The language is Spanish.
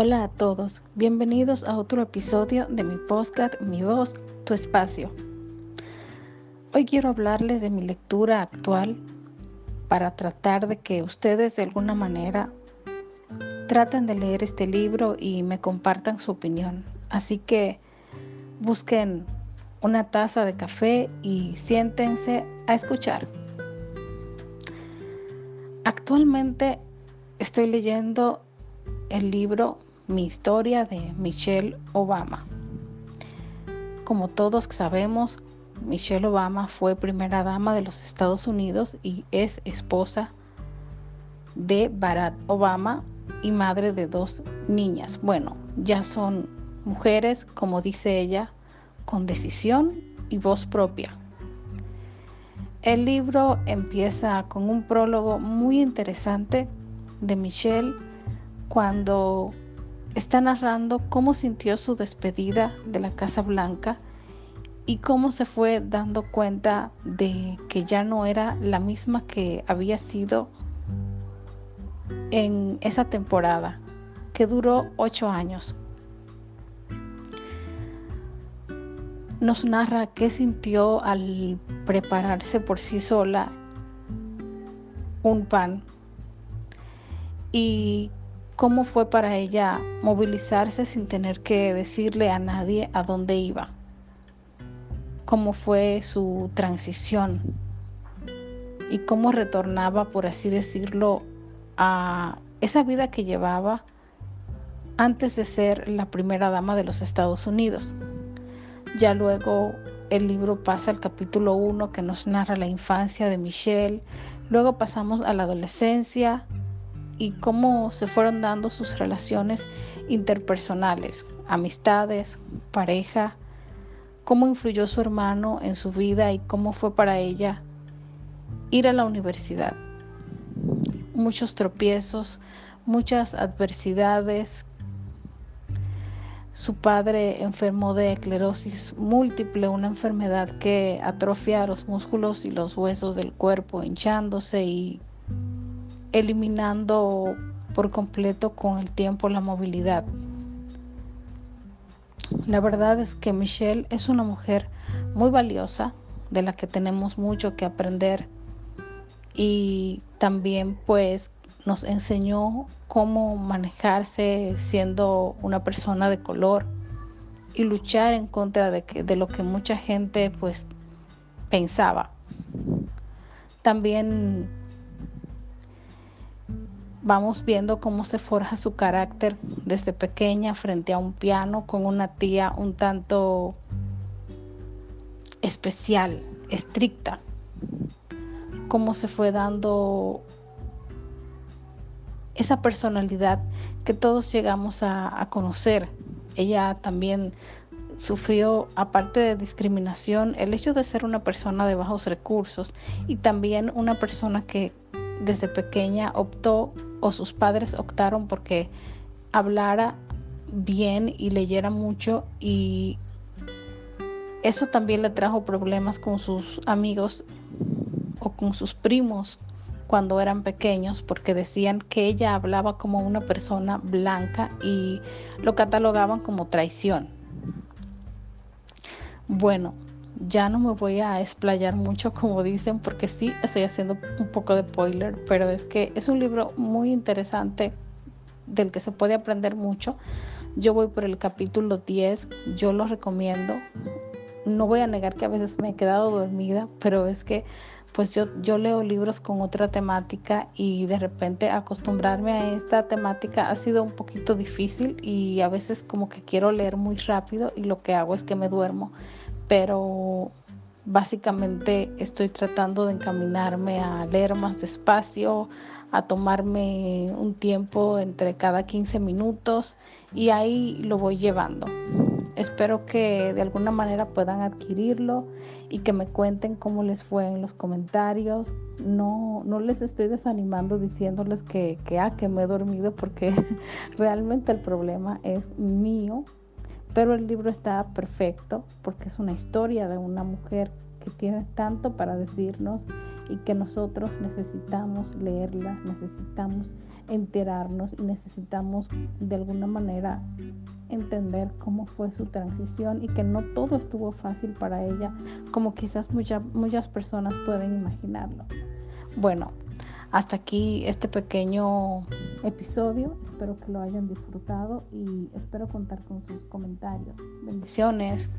Hola a todos, bienvenidos a otro episodio de mi podcast Mi voz, tu espacio. Hoy quiero hablarles de mi lectura actual para tratar de que ustedes de alguna manera traten de leer este libro y me compartan su opinión. Así que busquen una taza de café y siéntense a escuchar. Actualmente estoy leyendo el libro Mi historia de Michelle Obama. Como todos sabemos, Michelle Obama fue primera dama de los Estados Unidos y es esposa de Barack Obama y madre de dos niñas. Bueno, ya son mujeres, como dice ella, con decisión y voz propia. El libro empieza con un prólogo muy interesante de Michelle cuando está narrando cómo sintió su despedida de la Casa Blanca y cómo se fue dando cuenta de que ya no era la misma que había sido en esa temporada, que duró ocho años. Nos narra qué sintió al prepararse por sí sola un pan y cómo fue para ella movilizarse sin tener que decirle a nadie a dónde iba, cómo fue su transición y cómo retornaba, por así decirlo, a esa vida que llevaba antes de ser la primera dama de los Estados Unidos. Ya luego el libro pasa al capítulo 1 que nos narra la infancia de Michelle, luego pasamos a la adolescencia, y cómo se fueron dando sus relaciones interpersonales, amistades, pareja, cómo influyó su hermano en su vida y cómo fue para ella ir a la universidad. Muchos tropiezos, muchas adversidades. Su padre enfermó de esclerosis múltiple, una enfermedad que atrofia los músculos y los huesos del cuerpo, hinchándose y eliminando por completo con el tiempo la movilidad. La verdad es que Michelle es una mujer muy valiosa, de la que tenemos mucho que aprender y también pues nos enseñó cómo manejarse siendo una persona de color y luchar en contra de, que, de lo que mucha gente pues pensaba. También vamos viendo cómo se forja su carácter desde pequeña frente a un piano con una tía un tanto especial, estricta, cómo se fue dando esa personalidad que todos llegamos a, conocer. Ella también sufrió, aparte de discriminación, el hecho de ser una persona de bajos recursos y también una persona que desde pequeña optó o sus padres optaron porque hablara bien y leyera mucho y eso también le trajo problemas con sus amigos o con sus primos cuando eran pequeños porque decían que ella hablaba como una persona blanca y lo catalogaban como traición. Bueno, ya no me voy a explayar mucho como dicen porque sí estoy haciendo un poco de spoiler, pero es que es un libro muy interesante del que se puede aprender mucho. Yo voy por el capítulo 10, yo lo recomiendo. No voy a negar que a veces me he quedado dormida, pero es que pues yo, yo leo libros con otra temática y de repente acostumbrarme a esta temática ha sido un poquito difícil y a veces como que quiero leer muy rápido y lo que hago es que me duermo pero básicamente estoy tratando de encaminarme a leer más despacio, a tomarme un tiempo entre cada 15 minutos y ahí lo voy llevando. Espero que de alguna manera puedan adquirirlo y que me cuenten cómo les fue en los comentarios. No, no les estoy desanimando diciéndoles que, ah, que me he dormido porque realmente el problema es mío pero el libro está perfecto porque es una historia de una mujer que tiene tanto para decirnos y que nosotros necesitamos leerla, necesitamos enterarnos y necesitamos de alguna manera entender cómo fue su transición y que no todo estuvo fácil para ella, como quizás muchas personas pueden imaginarlo. Bueno, hasta aquí este pequeño episodio. Espero que lo hayan disfrutado y espero contar con sus comentarios. Bendiciones.